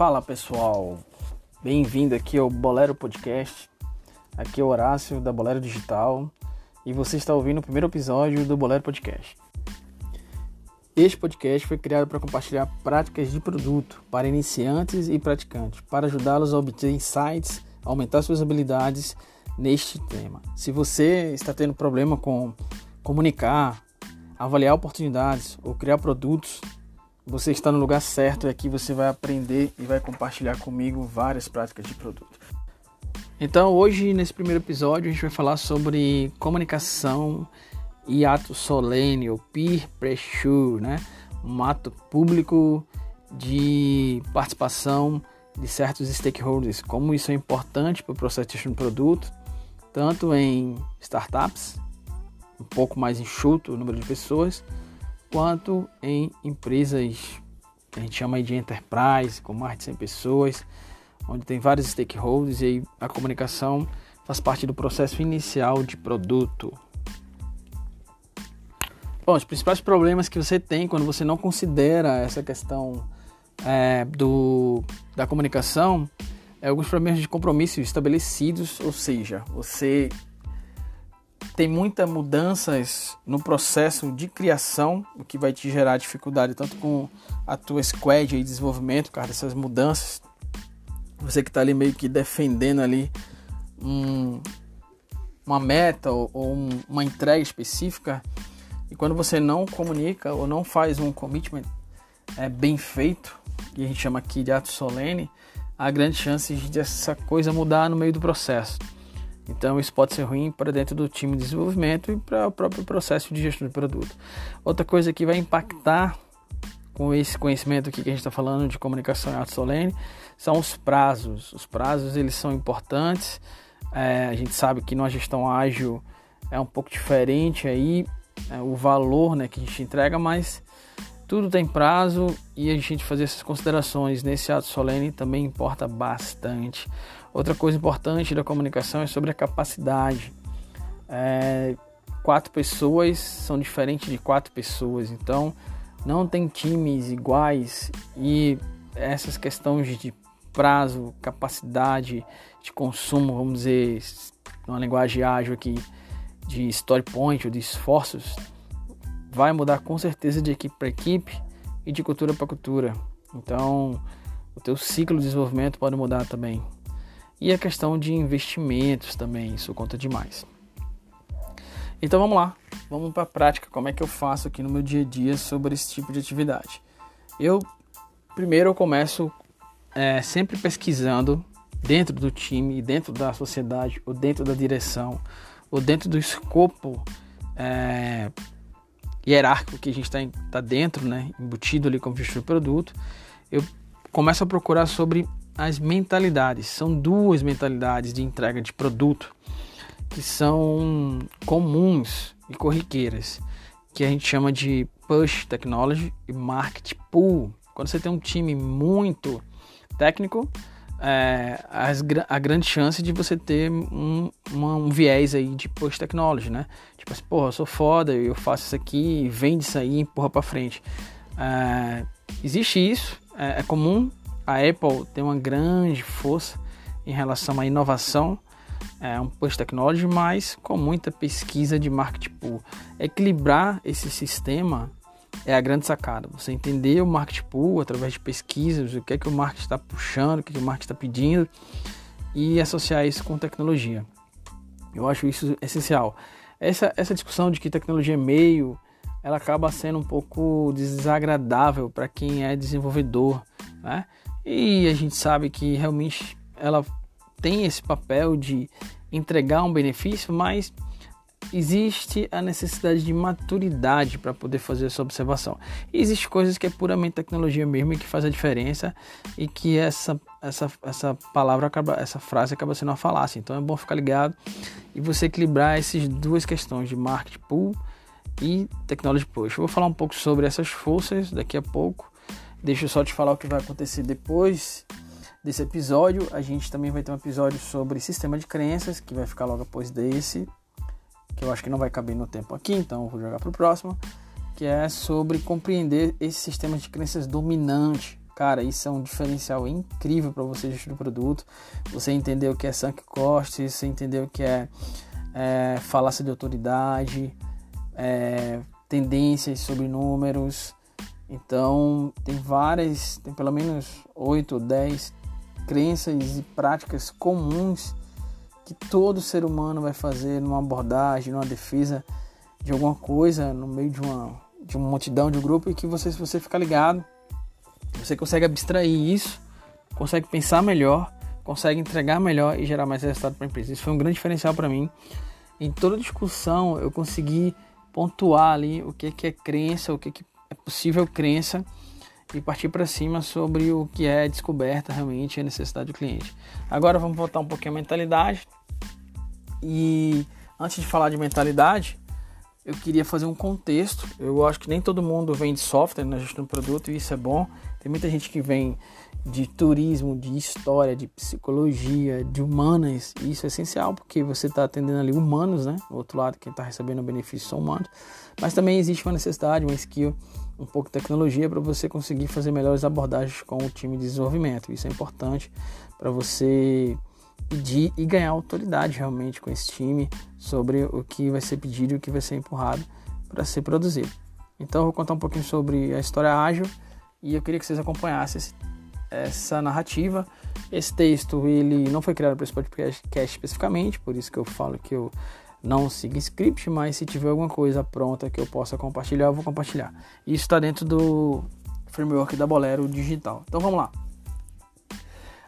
Fala pessoal, bem-vindo aqui ao Bolero Podcast. Aqui é o Horácio da Bolero Digital e você está ouvindo o primeiro episódio do Bolero Podcast. Este podcast foi criado para compartilhar práticas de produto para iniciantes e praticantes, para ajudá-los a obter insights, aumentar suas habilidades neste tema. Se você está tendo problema com comunicar, avaliar oportunidades ou criar produtos, você está no lugar certo e aqui você vai aprender e vai compartilhar comigo várias práticas de produto. Então, hoje, nesse primeiro episódio, a gente vai falar sobre comunicação e ato solene, ou peer pressure, né? Um ato público de participação de certos stakeholders, como isso é importante para o processo de de produto, tanto em startups, um pouco mais enxuto o número de pessoas, quanto em empresas que a gente chama de enterprise, com mais de 100 pessoas, onde tem vários stakeholders e a comunicação faz parte do processo inicial de produto. Bom, os principais problemas que você tem quando você não considera essa questão é, do, da comunicação é alguns problemas de compromisso estabelecidos, ou seja, você tem muitas mudanças no processo de criação, o que vai te gerar dificuldade tanto com a tua squad de desenvolvimento, cara, dessas mudanças. Você que está ali meio que defendendo ali um, uma meta ou, ou um, uma entrega específica, e quando você não comunica ou não faz um commitment é, bem feito, que a gente chama aqui de ato solene, há grandes chances de essa coisa mudar no meio do processo. Então isso pode ser ruim para dentro do time de desenvolvimento e para o próprio processo de gestão de produto. Outra coisa que vai impactar com esse conhecimento aqui que a gente está falando de comunicação e ato solene são os prazos. Os prazos eles são importantes. É, a gente sabe que numa gestão ágil é um pouco diferente aí é, o valor né, que a gente entrega, mas tudo tem prazo e a gente fazer essas considerações nesse ato solene também importa bastante. Outra coisa importante da comunicação é sobre a capacidade. É, quatro pessoas são diferentes de quatro pessoas, então não tem times iguais e essas questões de prazo, capacidade de consumo, vamos dizer, numa linguagem ágil aqui, de story point ou de esforços, vai mudar com certeza de equipe para equipe e de cultura para cultura. Então, o teu ciclo de desenvolvimento pode mudar também. E a questão de investimentos também, isso conta demais. Então vamos lá, vamos para a prática, como é que eu faço aqui no meu dia a dia sobre esse tipo de atividade. Eu, primeiro eu começo é, sempre pesquisando dentro do time, dentro da sociedade, ou dentro da direção, ou dentro do escopo é, hierárquico que a gente está tá dentro, né, embutido ali como gestor de produto, eu começo a procurar sobre as mentalidades. São duas mentalidades de entrega de produto que são comuns e corriqueiras, que a gente chama de push technology e market pull. Quando você tem um time muito técnico, é, as, a grande chance de você ter um, uma, um viés aí de push technology, né? Tipo assim, porra, eu sou foda, eu faço isso aqui, vende isso aí empurra para frente. É, existe isso, é, é comum, a Apple tem uma grande força em relação à inovação, é um push technology, mas com muita pesquisa de marketing pool. Equilibrar esse sistema é a grande sacada. Você entender o marketing pool através de pesquisas, o que é que o marketing está puxando, o que, é que o marketing está pedindo e associar isso com tecnologia. Eu acho isso essencial. Essa, essa discussão de que tecnologia é meio, ela acaba sendo um pouco desagradável para quem é desenvolvedor, né? E a gente sabe que realmente ela tem esse papel de entregar um benefício, mas existe a necessidade de maturidade para poder fazer essa observação. E existe coisas que é puramente tecnologia mesmo e que faz a diferença e que essa essa essa palavra acaba essa frase acaba sendo uma falácia. Então é bom ficar ligado e você equilibrar essas duas questões de marketing pool e technology push. Eu vou falar um pouco sobre essas forças daqui a pouco Deixa eu só te falar o que vai acontecer depois desse episódio. A gente também vai ter um episódio sobre sistema de crenças, que vai ficar logo após desse, que eu acho que não vai caber no tempo aqui, então vou jogar para o próximo, que é sobre compreender esse sistema de crenças dominante, Cara, isso é um diferencial incrível para você gestir o produto. Você entender o que é sunk cost, você entender o que é, é falácia de autoridade, é, tendências sobre números. Então, tem várias, tem pelo menos 8 ou 10 crenças e práticas comuns que todo ser humano vai fazer numa abordagem, numa defesa de alguma coisa no meio de uma, de uma multidão, de um grupo, e que você, se você ficar ligado, você consegue abstrair isso, consegue pensar melhor, consegue entregar melhor e gerar mais resultado para a empresa. Isso foi um grande diferencial para mim. Em toda discussão, eu consegui pontuar ali o que, que é crença, o que, que é possível crença e partir para cima sobre o que é descoberta realmente a necessidade do cliente. Agora vamos voltar um pouquinho à mentalidade. E antes de falar de mentalidade, eu queria fazer um contexto. Eu acho que nem todo mundo vem de software na gestão do produto e isso é bom. Tem muita gente que vem de turismo, de história, de psicologia, de humanas. E isso é essencial porque você está atendendo ali humanos, né? Do outro lado, quem está recebendo o benefício são humanos. Mas também existe uma necessidade, uma skill, um pouco de tecnologia para você conseguir fazer melhores abordagens com o time de desenvolvimento. Isso é importante para você pedir e ganhar autoridade realmente com esse time sobre o que vai ser pedido e o que vai ser empurrado para ser produzido. Então eu vou contar um pouquinho sobre a história ágil e eu queria que vocês acompanhassem esse, essa narrativa. Esse texto ele não foi criado para esse podcast especificamente, por isso que eu falo que eu não sigo script, mas se tiver alguma coisa pronta que eu possa compartilhar, eu vou compartilhar. Isso está dentro do framework da Bolero Digital. Então vamos lá.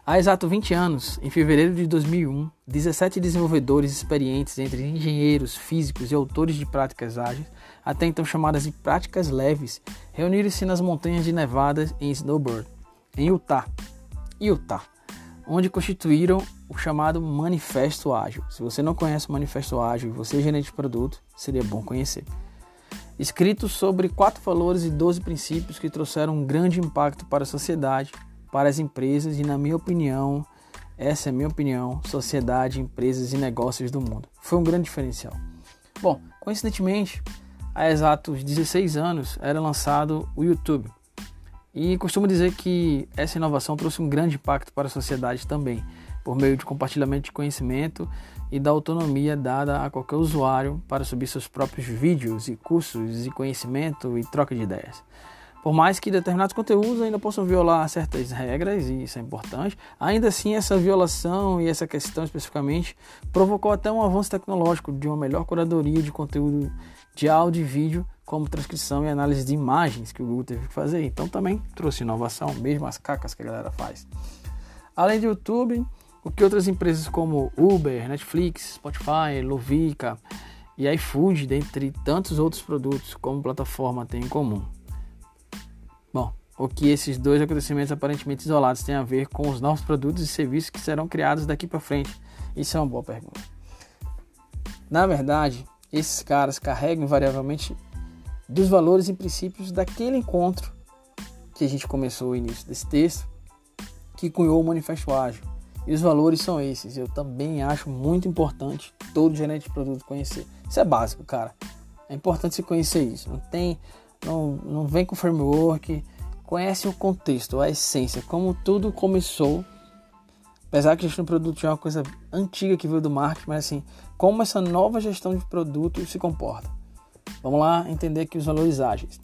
Há exato 20 anos, em fevereiro de 2001, 17 desenvolvedores experientes entre engenheiros, físicos e autores de práticas ágeis, até então chamadas de práticas leves, reuniram-se nas montanhas de Nevada em snowboard, em Utah, Utah, onde constituíram o chamado Manifesto Ágil. Se você não conhece o Manifesto Ágil e você é gerente de produto, seria bom conhecer. Escrito sobre quatro valores e 12 princípios que trouxeram um grande impacto para a sociedade para as empresas e, na minha opinião, essa é a minha opinião, sociedade, empresas e negócios do mundo. Foi um grande diferencial. Bom, coincidentemente, há exatos 16 anos era lançado o YouTube. E costumo dizer que essa inovação trouxe um grande impacto para a sociedade também, por meio de compartilhamento de conhecimento e da autonomia dada a qualquer usuário para subir seus próprios vídeos e cursos e conhecimento e troca de ideias. Por mais que determinados conteúdos ainda possam violar certas regras, e isso é importante, ainda assim essa violação e essa questão especificamente provocou até um avanço tecnológico de uma melhor curadoria de conteúdo de áudio e vídeo, como transcrição e análise de imagens que o Google teve que fazer. Então também trouxe inovação, mesmo as cacas que a galera faz. Além do YouTube, o que outras empresas como Uber, Netflix, Spotify, Lovica e iFood, dentre tantos outros produtos como plataforma, têm em comum? Bom, o que esses dois acontecimentos aparentemente isolados têm a ver com os novos produtos e serviços que serão criados daqui para frente? Isso é uma boa pergunta. Na verdade, esses caras carregam invariavelmente dos valores e princípios daquele encontro que a gente começou o início desse texto, que cunhou o Manifesto Ágil. E os valores são esses. Eu também acho muito importante todo gerente de produto conhecer. Isso é básico, cara. É importante você conhecer isso. Não tem não, não vem com framework, conhece o contexto, a essência, como tudo começou. Apesar que a gestão de produto é uma coisa antiga que veio do marketing, mas assim, como essa nova gestão de produto se comporta. Vamos lá entender aqui os valores ágeis.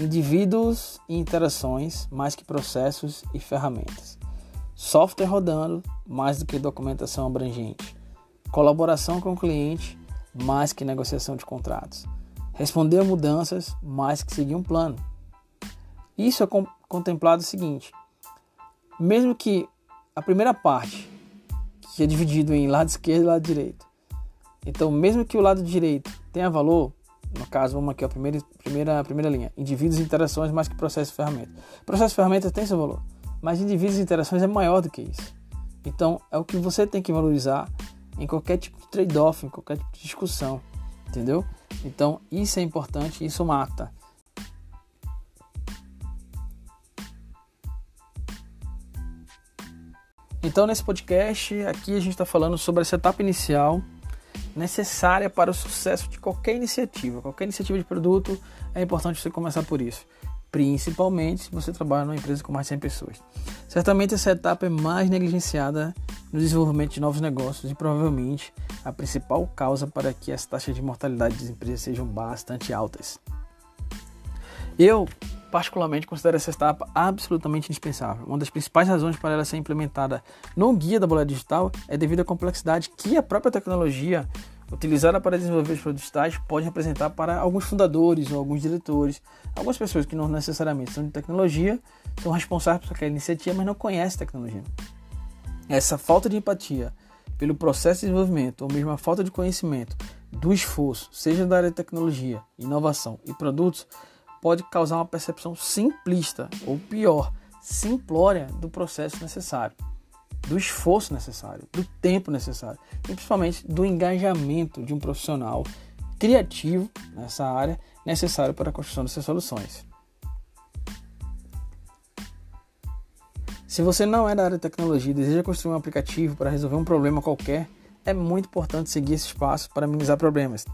Indivíduos e interações mais que processos e ferramentas. Software rodando mais do que documentação abrangente. Colaboração com o cliente mais que negociação de contratos responder a mudanças mais que seguir um plano. Isso é contemplado o seguinte: mesmo que a primeira parte, que é dividido em lado esquerdo e lado direito, então mesmo que o lado direito tenha valor, no caso, vamos aqui a primeira, primeira, primeira linha, indivíduos e interações mais que processo e ferramenta. Processo e ferramenta tem seu valor, mas indivíduos e interações é maior do que isso. Então é o que você tem que valorizar em qualquer tipo de trade-off, em qualquer tipo de discussão, entendeu? Então, isso é importante, isso mata. Então, nesse podcast, aqui a gente está falando sobre essa etapa inicial necessária para o sucesso de qualquer iniciativa. Qualquer iniciativa de produto é importante você começar por isso. principalmente se você trabalha numa empresa com mais de 100 pessoas. Certamente essa etapa é mais negligenciada no desenvolvimento de novos negócios e provavelmente a principal causa para que as taxas de mortalidade das empresas sejam bastante altas. Eu, particularmente, considero essa etapa absolutamente indispensável. Uma das principais razões para ela ser implementada no guia da boleia digital é devido à complexidade que a própria tecnologia utilizada para desenvolver os produtos digitais pode representar para alguns fundadores ou alguns diretores, algumas pessoas que não necessariamente são de tecnologia, são responsáveis por aquela iniciativa, mas não conhecem tecnologia. Essa falta de empatia pelo processo de desenvolvimento, ou mesmo a falta de conhecimento do esforço, seja da área de tecnologia, inovação e produtos, pode causar uma percepção simplista, ou pior, simplória do processo necessário do esforço necessário, do tempo necessário e principalmente do engajamento de um profissional criativo nessa área necessário para a construção dessas soluções. Se você não é da área de tecnologia e deseja construir um aplicativo para resolver um problema qualquer, é muito importante seguir esses passos para minimizar problemas.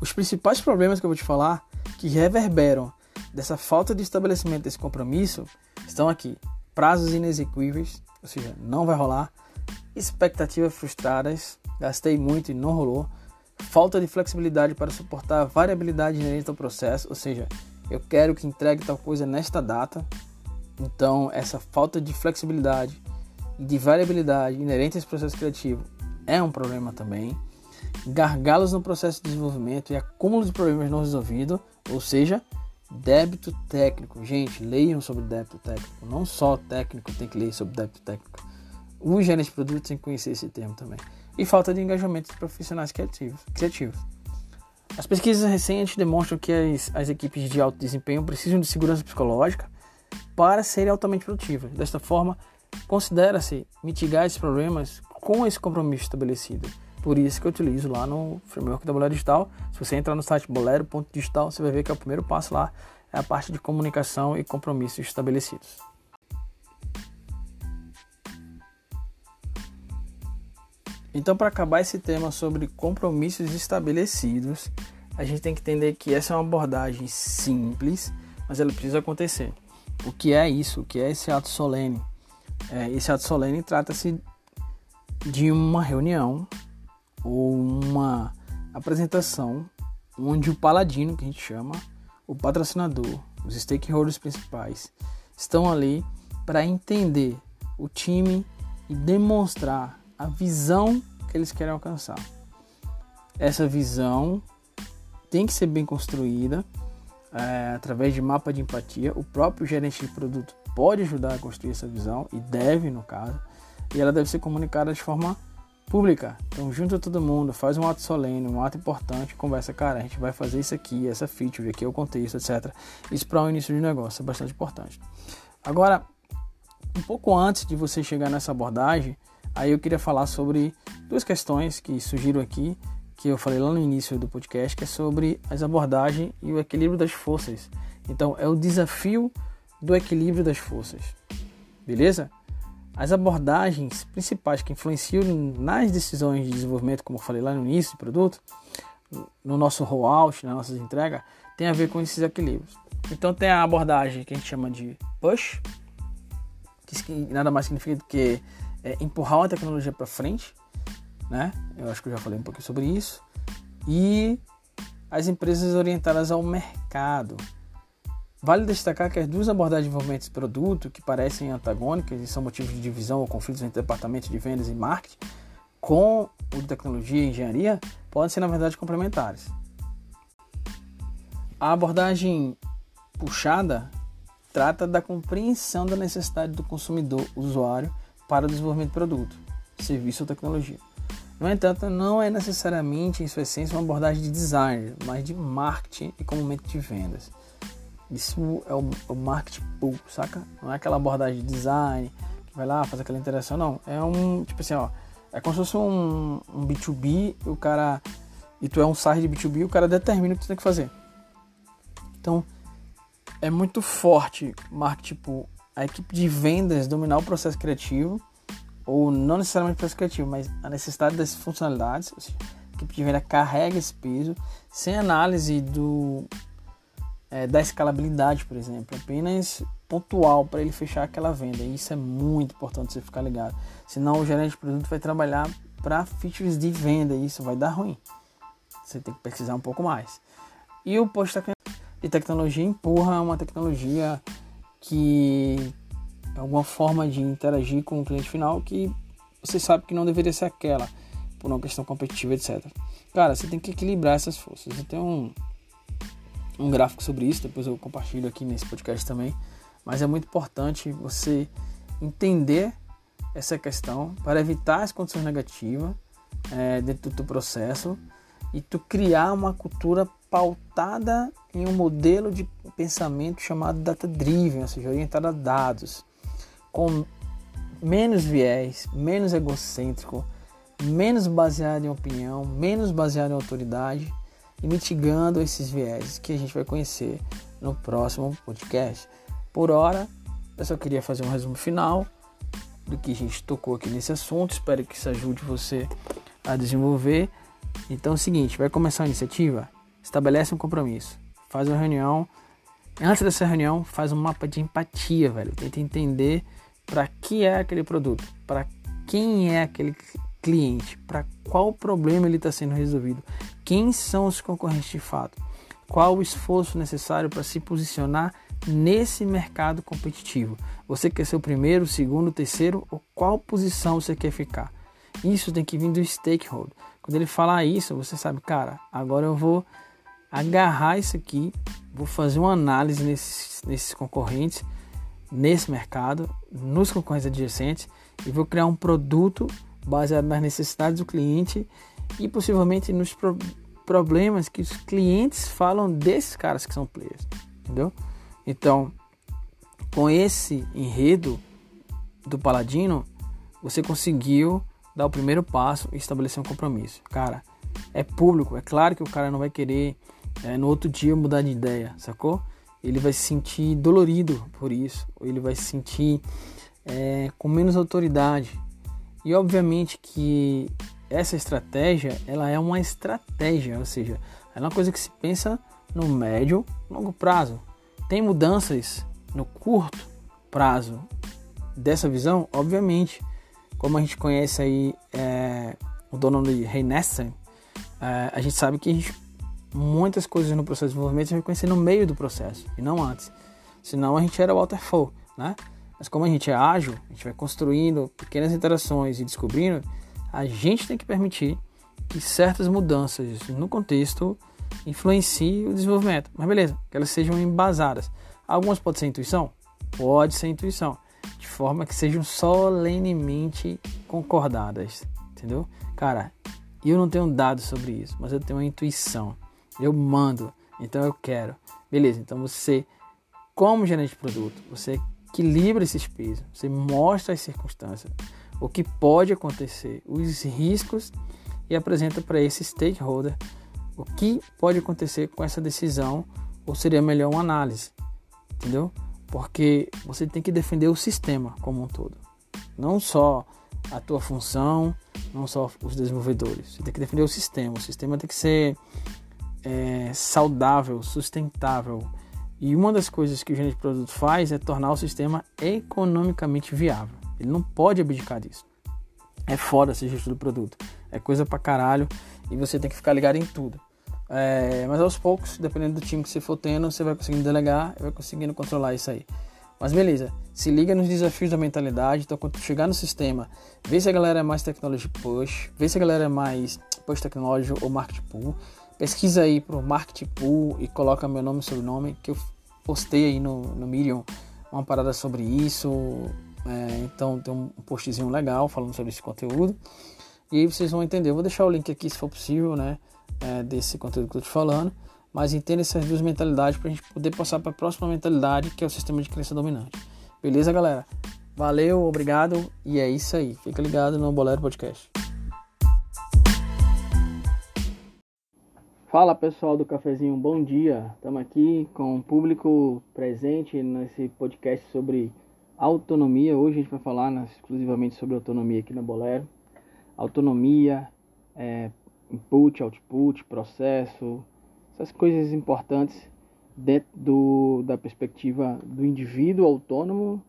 Os principais problemas que eu vou te falar que reverberam dessa falta de estabelecimento desse compromisso estão aqui: prazos inexequíveis, ou seja, não vai rolar. Expectativas frustradas, gastei muito e não rolou. Falta de flexibilidade para suportar a variabilidade inerente ao processo, ou seja, eu quero que entregue tal coisa nesta data. Então, essa falta de flexibilidade e de variabilidade inerente a esse processo criativo é um problema também. Gargalos no processo de desenvolvimento e acúmulo de problemas não resolvidos, ou seja, Débito técnico. Gente, leiam sobre débito técnico. Não só técnico tem que ler sobre débito técnico. O gerente de produtos tem que conhecer esse termo também. E falta de engajamento de profissionais criativos. As pesquisas recentes demonstram que as, as equipes de alto desempenho precisam de segurança psicológica para serem altamente produtivas. Desta forma, considera-se mitigar esses problemas com esse compromisso estabelecido. Por isso que eu utilizo lá no framework da Bolero Digital. Se você entrar no site bolero.digital, você vai ver que é o primeiro passo lá, é a parte de comunicação e compromissos estabelecidos. Então, para acabar esse tema sobre compromissos estabelecidos, a gente tem que entender que essa é uma abordagem simples, mas ela precisa acontecer. O que é isso? O que é esse ato solene? É, esse ato solene trata-se de uma reunião ou uma apresentação onde o paladino, que a gente chama, o patrocinador, os stakeholders principais, estão ali para entender o time e demonstrar a visão que eles querem alcançar. Essa visão tem que ser bem construída é, através de mapa de empatia. O próprio gerente de produto pode ajudar a construir essa visão e deve, no caso, e ela deve ser comunicada de forma pública. Então junta todo mundo, faz um ato solene, um ato importante, conversa, cara, a gente vai fazer isso aqui, essa feature, aqui é o contexto, etc. Isso para o início de negócio é bastante importante. Agora, um pouco antes de você chegar nessa abordagem, aí eu queria falar sobre duas questões que surgiram aqui, que eu falei lá no início do podcast, que é sobre as abordagens e o equilíbrio das forças. Então, é o desafio do equilíbrio das forças. Beleza? As abordagens principais que influenciam nas decisões de desenvolvimento, como eu falei lá no início do produto, no nosso rollout, nas nossas entregas, tem a ver com esses equilíbrios. Então tem a abordagem que a gente chama de push, que nada mais significa do que é, empurrar uma tecnologia para frente, né? Eu acho que eu já falei um pouquinho sobre isso. E as empresas orientadas ao mercado, Vale destacar que as duas abordagens de desenvolvimento de produto, que parecem antagônicas e são motivos de divisão ou conflitos entre departamentos de vendas e marketing, com o de tecnologia e engenharia, podem ser, na verdade, complementares. A abordagem puxada trata da compreensão da necessidade do consumidor usuário para o desenvolvimento de produto, serviço ou tecnologia. No entanto, não é necessariamente, em sua essência, uma abordagem de design, mas de marketing e comumente de vendas. Isso é o, o marketing puro, saca? Não é aquela abordagem de design que vai lá, faz aquela interação, não. É um, tipo assim, ó. É como se fosse um, um B2B, o cara. E tu é um site de B2B, o cara determina o que tu tem que fazer. Então, é muito forte marketing, tipo, a equipe de vendas dominar o processo criativo, ou não necessariamente o processo criativo, mas a necessidade das funcionalidades. Seja, a equipe de venda carrega esse peso, sem análise do é, da escalabilidade, por exemplo, apenas pontual para ele fechar aquela venda. E isso é muito importante você ficar ligado. Senão o gerente de produto vai trabalhar para features de venda e isso vai dar ruim. Você tem que pesquisar um pouco mais. E o posto de tecnologia empurra uma tecnologia que é alguma forma de interagir com o cliente final que você sabe que não deveria ser aquela, por uma questão competitiva, etc. Cara, você tem que equilibrar essas forças. Tenho um, gráfico sobre isso, depois eu compartilho aqui nesse podcast também. Mas é muito importante você entender essa questão para evitar as condições negativas é, dentro do processo e tu criar uma cultura pautada em um modelo de pensamento chamado data driven, ou seja, orientado a dados, com menos viés, menos egocêntrico, menos baseado em opinião, menos baseado em autoridade e mitigando esses viés que a gente vai conhecer no próximo podcast. Por hora, eu só queria fazer um resumo final do que a gente tocou aqui nesse assunto. Espero que isso ajude você a desenvolver. Então é o seguinte, vai começar a iniciativa, estabelece um compromisso, faz uma reunião. Antes dessa reunião, faz um mapa de empatia, velho. Tenta entender para que é aquele produto, para quem é aquele cliente, para qual problema ele está sendo resolvido, quem são os concorrentes de fato, qual o esforço necessário para se posicionar nesse mercado competitivo. Você quer ser o primeiro, o segundo, o terceiro ou qual posição você quer ficar? Isso tem que vir do stakeholder. Quando ele falar isso, você sabe, cara, agora eu vou agarrar isso aqui, vou fazer uma análise nesses, nesses concorrentes, nesse mercado, nos concorrentes adjacentes e vou criar um produto baseado nas necessidades do cliente e possivelmente nos pro problemas que os clientes falam desses caras que são players, entendeu? Então, com esse enredo do Paladino, você conseguiu dar o primeiro passo e estabelecer um compromisso. Cara, é público, é claro que o cara não vai querer é, no outro dia mudar de ideia, sacou? Ele vai se sentir dolorido por isso, ele vai se sentir é, com menos autoridade. E obviamente que essa estratégia, ela é uma estratégia, ou seja, é uma coisa que se pensa no médio, longo prazo. Tem mudanças no curto prazo dessa visão, obviamente, como a gente conhece aí é, o dono de Reinessen, é, a gente sabe que gente, muitas coisas no processo de desenvolvimento a gente vai conhecer no meio do processo e não antes. Senão a gente era waterfall, né? Mas como a gente é ágil, a gente vai construindo pequenas interações e descobrindo, a gente tem que permitir que certas mudanças no contexto influenciem o desenvolvimento. Mas beleza, que elas sejam embasadas. Algumas podem ser intuição? Pode ser intuição de forma que sejam solenemente concordadas, entendeu? Cara, eu não tenho dados sobre isso, mas eu tenho uma intuição. Eu mando, então eu quero. Beleza, então você, como gerente de produto, você equilibra esses pesos, você mostra as circunstâncias, o que pode acontecer, os riscos e apresenta para esse stakeholder o que pode acontecer com essa decisão ou seria melhor uma análise, entendeu? porque você tem que defender o sistema como um todo, não só a tua função, não só os desenvolvedores. Você tem que defender o sistema. O sistema tem que ser é, saudável, sustentável. E uma das coisas que o gerente de produto faz é tornar o sistema economicamente viável. Ele não pode abdicar disso. É foda ser gestor do produto. É coisa pra caralho e você tem que ficar ligado em tudo. É, mas aos poucos, dependendo do time que você for tendo, você vai conseguindo delegar e vai conseguindo controlar isso aí. Mas beleza, se liga nos desafios da mentalidade. Então, quando chegar no sistema, vê se a galera é mais technology push, vê se a galera é mais push technology ou market pool. Pesquisa aí pro market pool e coloca meu nome e sobrenome, que eu postei aí no, no Medium uma parada sobre isso. É, então, tem um postzinho legal falando sobre esse conteúdo. E aí vocês vão entender. Eu vou deixar o link aqui se for possível, né? é, desse conteúdo que eu estou te falando, mas entenda essas duas mentalidades para a gente poder passar para a próxima mentalidade, que é o sistema de crença dominante. Beleza, galera? Valeu, obrigado e é isso aí. Fica ligado no Bolero Podcast. Fala pessoal do cafezinho, bom dia. Estamos aqui com o público presente nesse podcast sobre autonomia. Hoje a gente vai falar exclusivamente sobre autonomia aqui na Bolero. Autonomia, é, input, output, processo, essas coisas importantes dentro do, da perspectiva do indivíduo autônomo,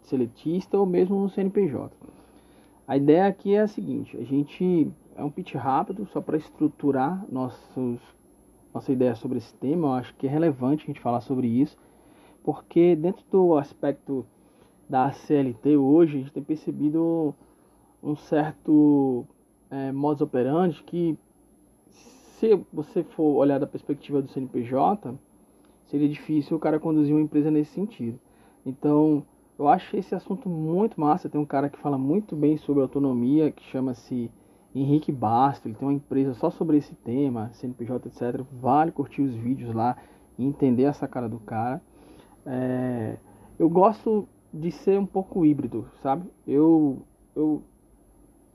seletista ou mesmo no CNPJ. A ideia aqui é a seguinte: a gente é um pitch rápido só para estruturar nossos, nossa ideia sobre esse tema. Eu acho que é relevante a gente falar sobre isso, porque dentro do aspecto da CLT hoje, a gente tem percebido um certo é, modus operandi que, se você for olhar da perspectiva do CNPJ, seria difícil o cara conduzir uma empresa nesse sentido. Então, eu acho esse assunto muito massa. Tem um cara que fala muito bem sobre autonomia, que chama-se Henrique Basto. Ele tem uma empresa só sobre esse tema, CNPJ, etc. Vale curtir os vídeos lá e entender essa cara do cara. É, eu gosto de ser um pouco híbrido, sabe? Eu, eu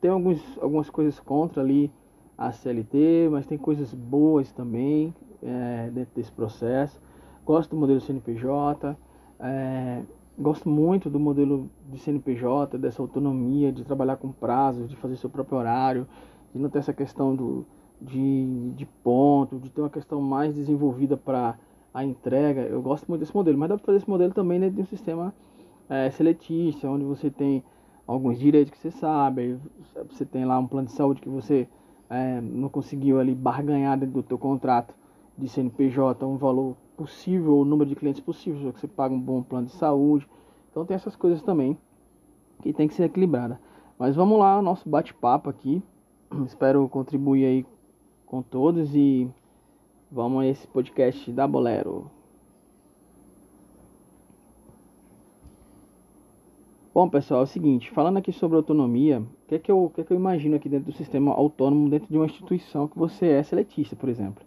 tenho alguns, algumas coisas contra ali a CLT, mas tem coisas boas também é, dentro desse processo. Gosto do modelo CNPJ, é, gosto muito do modelo de CNPJ, dessa autonomia de trabalhar com prazos, de fazer seu próprio horário, de não ter essa questão do, de, de ponto, de ter uma questão mais desenvolvida para a entrega. Eu gosto muito desse modelo, mas dá para fazer esse modelo também dentro de um sistema é, seletista, onde você tem alguns direitos que você sabe, você tem lá um plano de saúde que você é, não conseguiu ali barganhar dentro do teu contrato de CNPJ um valor possível, o número de clientes possível, que você paga um bom plano de saúde. Então tem essas coisas também que tem que ser equilibrada. Mas vamos lá, nosso bate-papo aqui. Espero contribuir aí com todos e vamos a esse podcast da Bolero. Bom, pessoal, é o seguinte, falando aqui sobre autonomia, o que, é que, eu, que, é que eu imagino aqui dentro do sistema autônomo, dentro de uma instituição que você é seletista, por exemplo?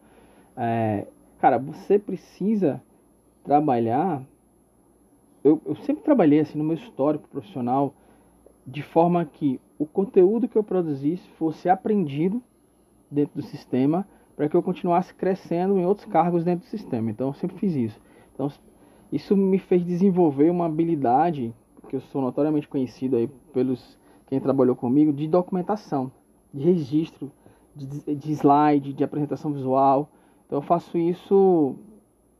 É, cara, você precisa trabalhar. Eu, eu sempre trabalhei assim no meu histórico profissional, de forma que o conteúdo que eu produzisse fosse aprendido dentro do sistema, para que eu continuasse crescendo em outros cargos dentro do sistema. Então, eu sempre fiz isso. Então, isso me fez desenvolver uma habilidade que eu sou notoriamente conhecido aí pelos quem trabalhou comigo, de documentação, de registro, de, de slide, de apresentação visual. Então eu faço isso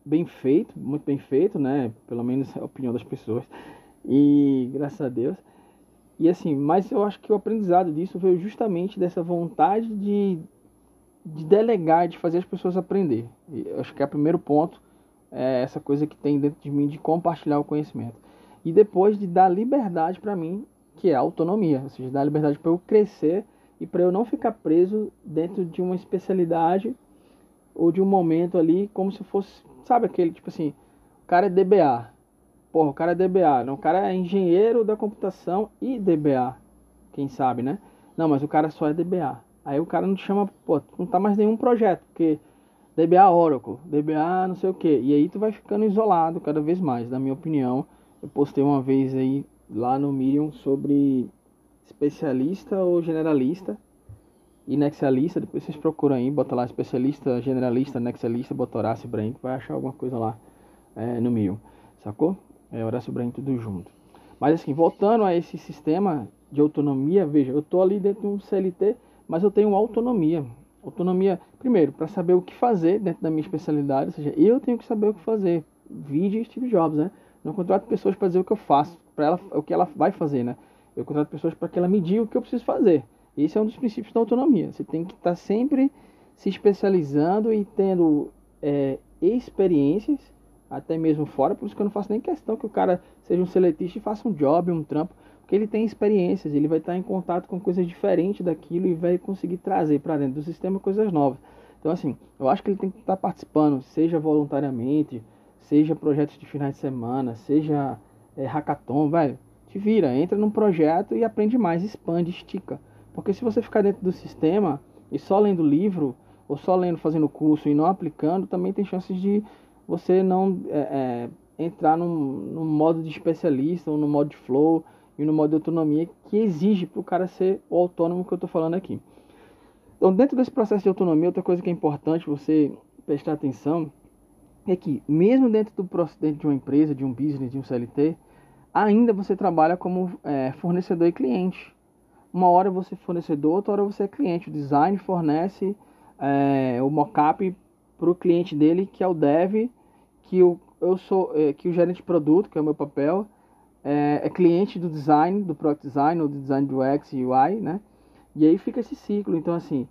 bem feito, muito bem feito, né? Pelo menos é a opinião das pessoas. E graças a Deus. E assim, mas eu acho que o aprendizado disso veio justamente dessa vontade de, de delegar, de fazer as pessoas aprender. E eu acho que é o primeiro ponto, é essa coisa que tem dentro de mim de compartilhar o conhecimento e depois de dar liberdade para mim, que é a autonomia, ou seja, dar liberdade para eu crescer e para eu não ficar preso dentro de uma especialidade ou de um momento ali como se fosse, sabe aquele tipo assim, o cara é DBA. Porra, o cara é DBA, não, o cara é engenheiro da computação e DBA. Quem sabe, né? Não, mas o cara só é DBA. Aí o cara não te chama, pô, não tá mais nenhum projeto, porque DBA Oracle, DBA não sei o que. E aí tu vai ficando isolado cada vez mais, na minha opinião eu postei uma vez aí lá no Medium sobre especialista ou generalista e nexialista. Depois vocês procuram aí, bota lá especialista, generalista, nexialista, bota Horácio Brain, vai achar alguma coisa lá é, no Medium, sacou? É Horácio Brain tudo junto. Mas assim, voltando a esse sistema de autonomia, veja, eu tô ali dentro de um CLT, mas eu tenho autonomia. Autonomia, primeiro, para saber o que fazer dentro da minha especialidade, ou seja, eu tenho que saber o que fazer. Vídeo Steve Jobs, né? Não contrato pessoas para dizer o que eu faço, para ela o que ela vai fazer, né? Eu contrato pessoas para que ela me diga o que eu preciso fazer. Esse é um dos princípios da autonomia. Você tem que estar tá sempre se especializando e tendo é, experiências, até mesmo fora. Por isso que eu não faço nem questão que o cara seja um seletista e faça um job, um trampo, porque ele tem experiências, ele vai estar em contato com coisas diferentes daquilo e vai conseguir trazer para dentro do sistema coisas novas. Então, assim, eu acho que ele tem que estar tá participando, seja voluntariamente, seja projetos de finais de semana, seja é, hackathon, velho, te vira, entra num projeto e aprende mais, expande, estica. Porque se você ficar dentro do sistema e só lendo livro, ou só lendo, fazendo curso e não aplicando, também tem chances de você não é, é, entrar num, num, modo de especialista, ou no modo de flow, e no modo de autonomia que exige para o cara ser o autônomo que eu estou falando aqui. Então, dentro desse processo de autonomia, outra coisa que é importante você prestar atenção é que, mesmo dentro, do, dentro de uma empresa, de um business, de um CLT, ainda você trabalha como é, fornecedor e cliente. Uma hora você é fornecedor, outra hora você é cliente. O design fornece é, o mockup para o cliente dele, que é o dev, que eu, eu sou é, que o gerente de produto, que é o meu papel, é, é cliente do design, do product design ou do design do UX e UI, né? E aí fica esse ciclo. Então assim,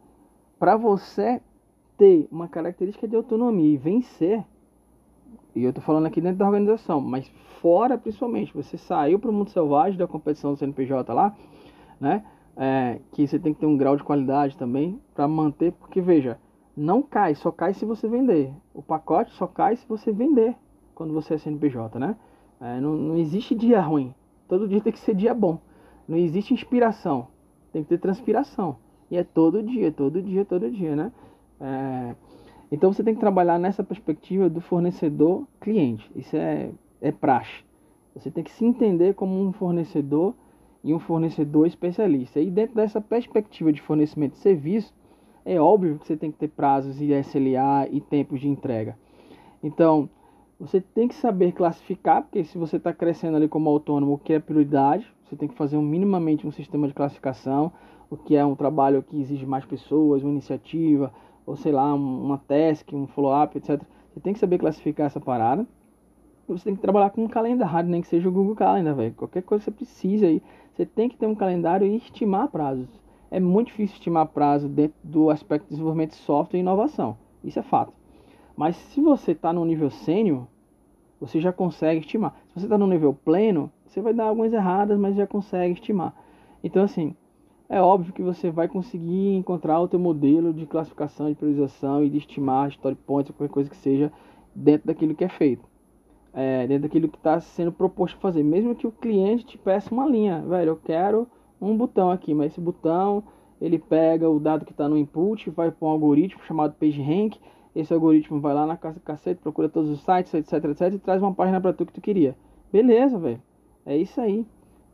para você ter uma característica de autonomia e vencer, e eu tô falando aqui dentro da organização, mas fora principalmente, você saiu para o mundo selvagem da competição do CNPJ lá, né? É, que você tem que ter um grau de qualidade também para manter, porque veja, não cai, só cai se você vender. O pacote só cai se você vender quando você é CNPJ, né? É, não, não existe dia ruim, todo dia tem que ser dia bom. Não existe inspiração, tem que ter transpiração. E é todo dia, todo dia, todo dia, né? É, então você tem que trabalhar nessa perspectiva do fornecedor cliente. Isso é, é praxe. Você tem que se entender como um fornecedor e um fornecedor especialista. E dentro dessa perspectiva de fornecimento de serviço, é óbvio que você tem que ter prazos e SLA e tempos de entrega. Então, você tem que saber classificar, porque se você está crescendo ali como autônomo, o que é prioridade, você tem que fazer um, minimamente um sistema de classificação, o que é um trabalho que exige mais pessoas, uma iniciativa, ou sei lá, uma task, um follow-up, etc. Você tem que saber classificar essa parada. Você tem que trabalhar com um calendário, nem que seja o Google Calendar, velho. Qualquer coisa que você precisa aí, você tem que ter um calendário e estimar prazos. É muito difícil estimar prazo dentro do aspecto de desenvolvimento de software e inovação. Isso é fato. Mas se você está no nível sênior, você já consegue estimar. Se você está no nível pleno, você vai dar algumas erradas, mas já consegue estimar. Então, assim, é óbvio que você vai conseguir encontrar o teu modelo de classificação, de priorização e de estimar story points, qualquer coisa que seja, dentro daquilo que é feito. É, dentro daquilo que está sendo proposto fazer. Mesmo que o cliente te peça uma linha, velho, eu quero um botão aqui, mas esse botão ele pega o dado que está no input, vai para um algoritmo chamado PageRank. Esse algoritmo vai lá na cacete, procura todos os sites, etc, etc, e traz uma página para tu que tu queria. Beleza, velho. É isso aí.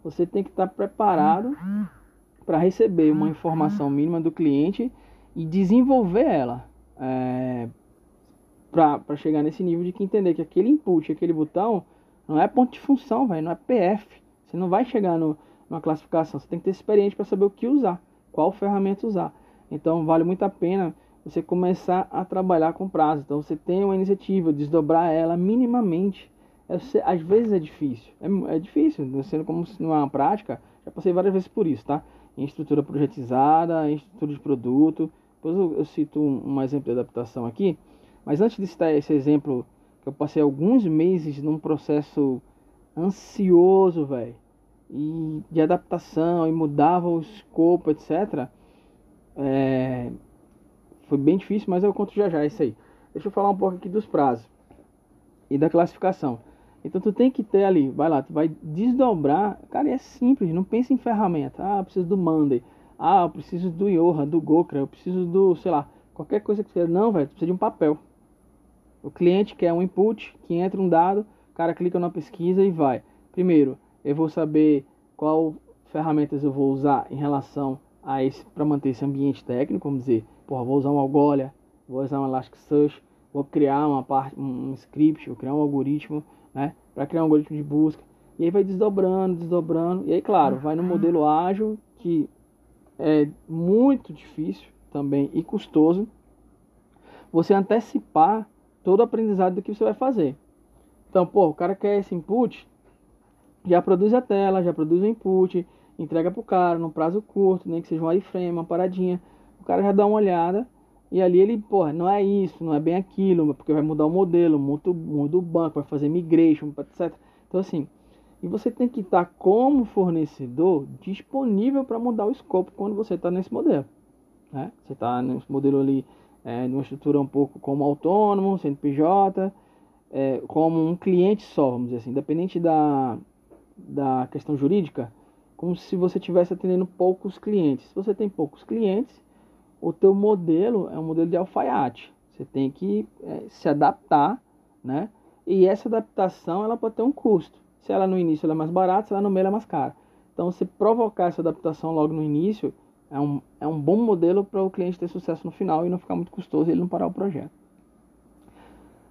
Você tem que estar tá preparado para receber uma informação mínima do cliente e desenvolver ela é, para chegar nesse nível de que entender que aquele input, aquele botão, não é ponto de função, véio, não é PF. Você não vai chegar no, numa classificação, você tem que ter experiência para saber o que usar, qual ferramenta usar. Então vale muito a pena você começar a trabalhar com prazo. Então você tem uma iniciativa, desdobrar ela minimamente. É, às vezes é difícil, é, é difícil, sendo como se não é uma prática, já passei várias vezes por isso, tá? em estrutura projetizada, em estrutura de produto. Depois eu, eu cito um, um, exemplo de adaptação aqui. Mas antes de citar esse exemplo, que eu passei alguns meses num processo ansioso, velho, e de adaptação, e mudava o escopo, etc. É, foi bem difícil, mas eu conto já já isso aí. Deixa eu falar um pouco aqui dos prazos e da classificação. Então tu tem que ter ali, vai lá, tu vai desdobrar. Cara, é simples, não pensa em ferramenta. Ah, eu preciso do Monday. Ah, eu preciso do Yoha, do Gokra, eu preciso do, sei lá, qualquer coisa que seja. Não, velho, tu precisa de um papel. O cliente quer um input, que entra um dado, o cara clica na pesquisa e vai. Primeiro, eu vou saber qual ferramentas eu vou usar em relação a esse para manter esse ambiente técnico, vamos dizer, porra, vou usar um Algolia, vou usar um Elasticsearch, vou criar uma parte, um script, vou criar um algoritmo né? Para criar um algoritmo de busca. E aí vai desdobrando, desdobrando. E aí, claro, vai no modelo ágil, que é muito difícil também e custoso. Você antecipar todo o aprendizado do que você vai fazer. Então, pô, o cara quer esse input, já produz a tela, já produz o input, entrega pro cara num prazo curto, nem que seja um iframe, uma paradinha. O cara já dá uma olhada e ali ele, porra, não é isso, não é bem aquilo, porque vai mudar o modelo, muda, muda o banco, vai fazer migration, etc. Então assim, e você tem que estar como fornecedor disponível para mudar o escopo quando você está nesse modelo. Né? Você está nesse modelo ali, é, numa estrutura um pouco como autônomo, CNPJ, é, como um cliente só, vamos dizer assim, independente da, da questão jurídica, como se você estivesse atendendo poucos clientes. Se você tem poucos clientes, o teu modelo é um modelo de alfaiate. Você tem que é, se adaptar, né? E essa adaptação ela pode ter um custo. Se ela no início ela é mais barata, se ela no meio ela é mais cara. Então, se provocar essa adaptação logo no início, é um, é um bom modelo para o cliente ter sucesso no final e não ficar muito custoso e ele não parar o projeto.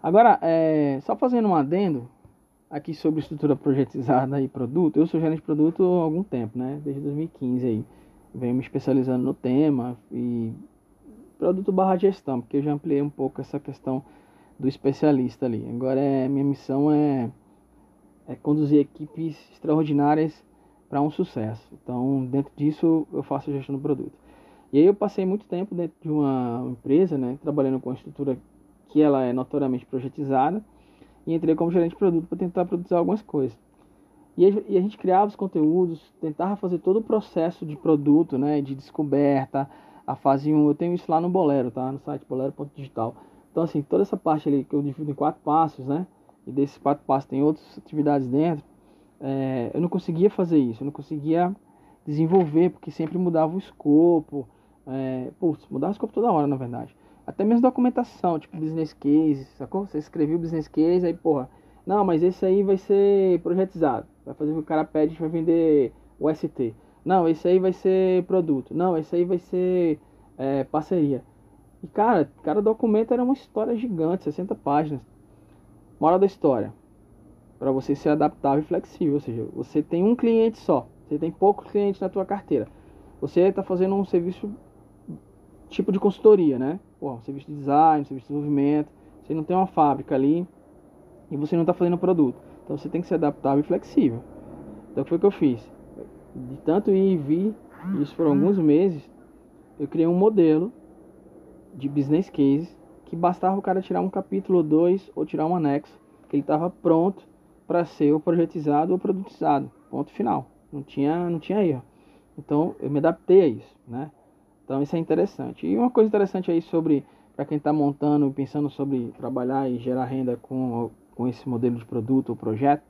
Agora, é, só fazendo um adendo aqui sobre estrutura projetizada e produto, eu sou gerente de produto há algum tempo, né? Desde 2015 aí venho me especializando no tema e produto barra gestão, porque eu já ampliei um pouco essa questão do especialista ali. Agora é minha missão é, é conduzir equipes extraordinárias para um sucesso. Então, dentro disso, eu faço a gestão do produto. E aí eu passei muito tempo dentro de uma empresa, né, trabalhando com uma estrutura que ela é notoriamente projetizada, e entrei como gerente de produto para tentar produzir algumas coisas. E a gente criava os conteúdos, tentava fazer todo o processo de produto, né, de descoberta, a fase 1, eu tenho isso lá no Bolero, tá? No site bolero.digital. Então, assim, toda essa parte ali que eu divido em quatro passos, né? E desses quatro passos tem outras atividades dentro. É, eu não conseguia fazer isso, eu não conseguia desenvolver, porque sempre mudava o escopo. É, putz, mudava o escopo toda hora, na verdade. Até mesmo documentação, tipo business case, sacou? Você escreveu o business case, aí, porra, não, mas esse aí vai ser projetizado. Vai fazer o que o cara pede, a gente vai vender o ST. Não, esse aí vai ser produto. Não, esse aí vai ser é, parceria. E cara, cada documento era uma história gigante, 60 páginas. Moral da história. Para você ser adaptável e flexível, ou seja, você tem um cliente só, você tem poucos clientes na tua carteira. Você está fazendo um serviço tipo de consultoria, né? Pô, um serviço de design, um serviço de desenvolvimento. Você não tem uma fábrica ali e você não está fazendo produto. Então você tem que ser adaptável e flexível. Então foi o que eu fiz. De tanto ir e vir, isso foram alguns meses, eu criei um modelo de business case que bastava o cara tirar um capítulo ou dois ou tirar um anexo, que ele estava pronto para ser ou projetizado ou produtizado. Ponto final. Não tinha, não tinha erro. Então eu me adaptei a isso, né? Então isso é interessante. E uma coisa interessante aí sobre para quem está montando e pensando sobre trabalhar e gerar renda com, com esse modelo de produto ou projeto,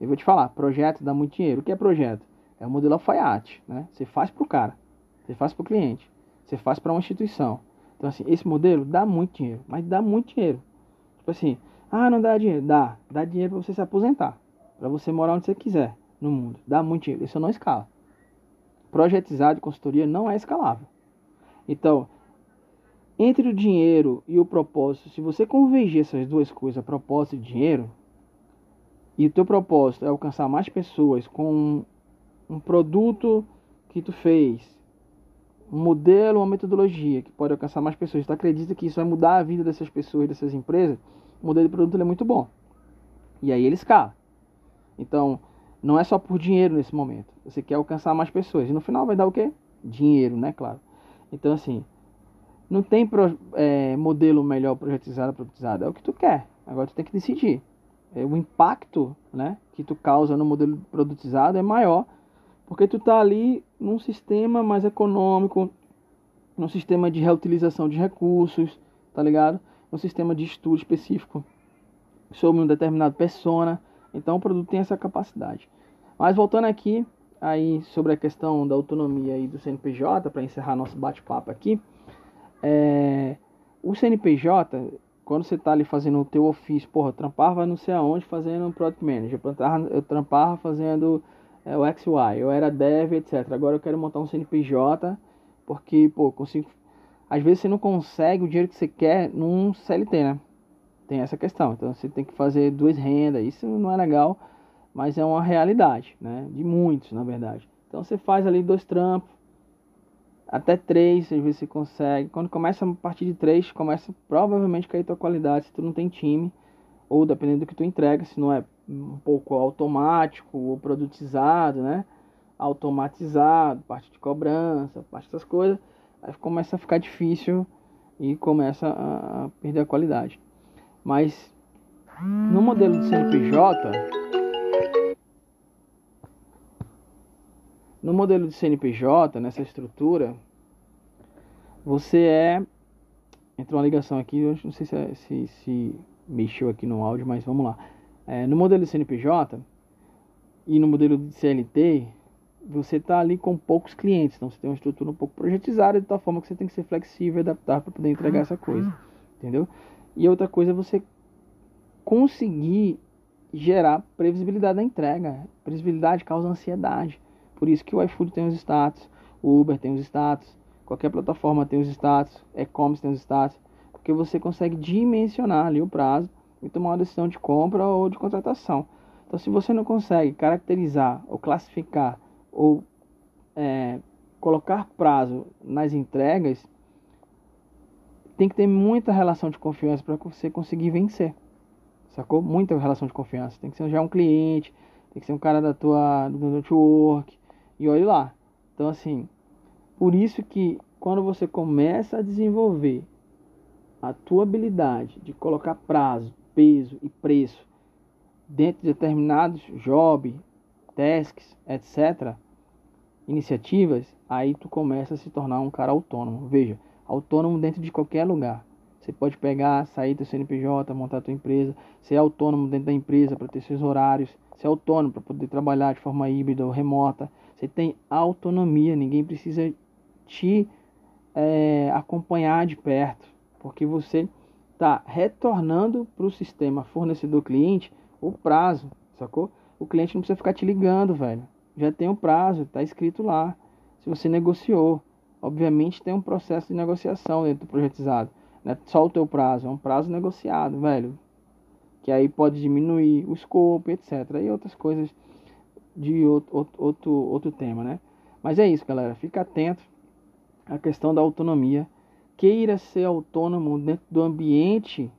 eu vou te falar, projeto dá muito dinheiro. O que é projeto? É o modelo alfaiate, né? Você faz para o cara, você faz para o cliente, você faz para uma instituição. Então, assim, esse modelo dá muito dinheiro, mas dá muito dinheiro. Tipo assim, ah, não dá dinheiro. Dá. Dá dinheiro para você se aposentar. Para você morar onde você quiser no mundo. Dá muito dinheiro. Isso não escala. Projetizado de consultoria não é escalável. Então, entre o dinheiro e o propósito, se você convergir essas duas coisas, propósito e dinheiro, e o teu propósito é alcançar mais pessoas com um produto que tu fez, um modelo, uma metodologia que pode alcançar mais pessoas, tu acredita que isso vai mudar a vida dessas pessoas, dessas empresas, o modelo de produto é muito bom. E aí ele escala. Então, não é só por dinheiro nesse momento. Você quer alcançar mais pessoas. E no final vai dar o quê? Dinheiro, né? Claro. Então, assim, não tem pro, é, modelo melhor projetizado, produtizado. É o que tu quer. Agora tu tem que decidir. É, o impacto né, que tu causa no modelo produtizado é maior porque tu tá ali num sistema mais econômico, num sistema de reutilização de recursos, tá ligado? Um sistema de estudo específico sobre um determinado persona. Então o produto tem essa capacidade. Mas voltando aqui aí sobre a questão da autonomia e do CNPJ, para encerrar nosso bate-papo aqui, é, o CNPJ, quando você está ali fazendo o teu ofício, porra, eu trampava não sei aonde fazendo um Product Manager, eu trampava, eu trampava fazendo é, o XY, eu era dev, etc. Agora eu quero montar um CNPJ, porque, pô, consigo. Às vezes você não consegue o dinheiro que você quer num CLT, né? Tem essa questão. Então você tem que fazer duas rendas. Isso não é legal, mas é uma realidade, né? De muitos, na verdade. Então você faz ali dois trampos, até três, às vezes você consegue. Quando começa a partir de três, começa provavelmente a cair tua qualidade se tu não tem time, ou dependendo do que tu entrega, se não é um pouco automático ou produtizado, né? Automatizado, parte de cobrança, parte dessas coisas, começa a ficar difícil e começa a perder a qualidade. Mas no modelo de CNPJ, no modelo de CNPJ, nessa estrutura, você é. Entrou uma ligação aqui, eu não sei se, é, se, se mexeu aqui no áudio, mas vamos lá. É, no modelo de CNPJ e no modelo de CLT, você está ali com poucos clientes, então você tem uma estrutura um pouco projetizada de tal forma que você tem que ser flexível e adaptar para poder entregar essa coisa, entendeu? E outra coisa é você conseguir gerar previsibilidade da entrega. Previsibilidade causa ansiedade. Por isso que o iFood tem os status, o Uber tem os status, qualquer plataforma tem os status, e-commerce tem os status, porque você consegue dimensionar ali o prazo e tomar uma decisão de compra ou de contratação. Então, se você não consegue caracterizar ou classificar ou é, colocar prazo nas entregas, tem que ter muita relação de confiança para você conseguir vencer. Sacou? Muita relação de confiança. Tem que ser já um cliente, tem que ser um cara da tua do network. E olha lá. Então assim, por isso que quando você começa a desenvolver a tua habilidade de colocar prazo, peso e preço dentro de determinados job, tasks, etc, iniciativas, aí tu começa a se tornar um cara autônomo. Veja, autônomo dentro de qualquer lugar. Você pode pegar, sair do CNPJ, montar tua empresa, ser autônomo dentro da empresa para ter seus horários, ser autônomo para poder trabalhar de forma híbrida ou remota. Você tem autonomia, ninguém precisa te é, acompanhar de perto, porque você está retornando para o sistema fornecedor-cliente o prazo, sacou? O cliente não precisa ficar te ligando, velho. Já tem o prazo, está escrito lá. Se você negociou, obviamente tem um processo de negociação dentro do projetizado. Não é só o teu prazo, é um prazo negociado, velho. Que aí pode diminuir o escopo, etc. E outras coisas de outro, outro, outro tema, né? Mas é isso, galera. Fica atento à questão da autonomia. Queira ser autônomo dentro do ambiente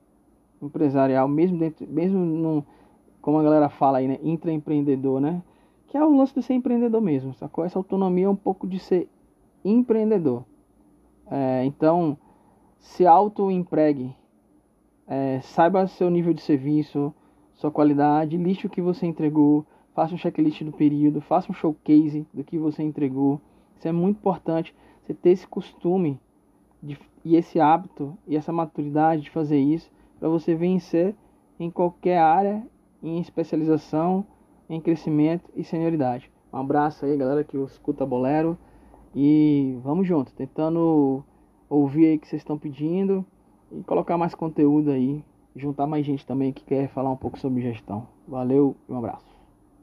empresarial, mesmo dentro, mesmo no, como a galera fala aí, né? Intraempreendedor, né? Que é o lance de ser empreendedor mesmo, sacou? Essa autonomia é um pouco de ser empreendedor. É, então, se auto-empregue, é, saiba seu nível de serviço, sua qualidade, liste o que você entregou, faça um checklist do período, faça um showcase do que você entregou. Isso é muito importante, você ter esse costume de, e esse hábito e essa maturidade de fazer isso para você vencer em qualquer área, em especialização, em crescimento e senioridade. Um abraço aí, galera que escuta Bolero e vamos junto, tentando ouvir aí o que vocês estão pedindo e colocar mais conteúdo aí, juntar mais gente também que quer falar um pouco sobre gestão. Valeu e um abraço.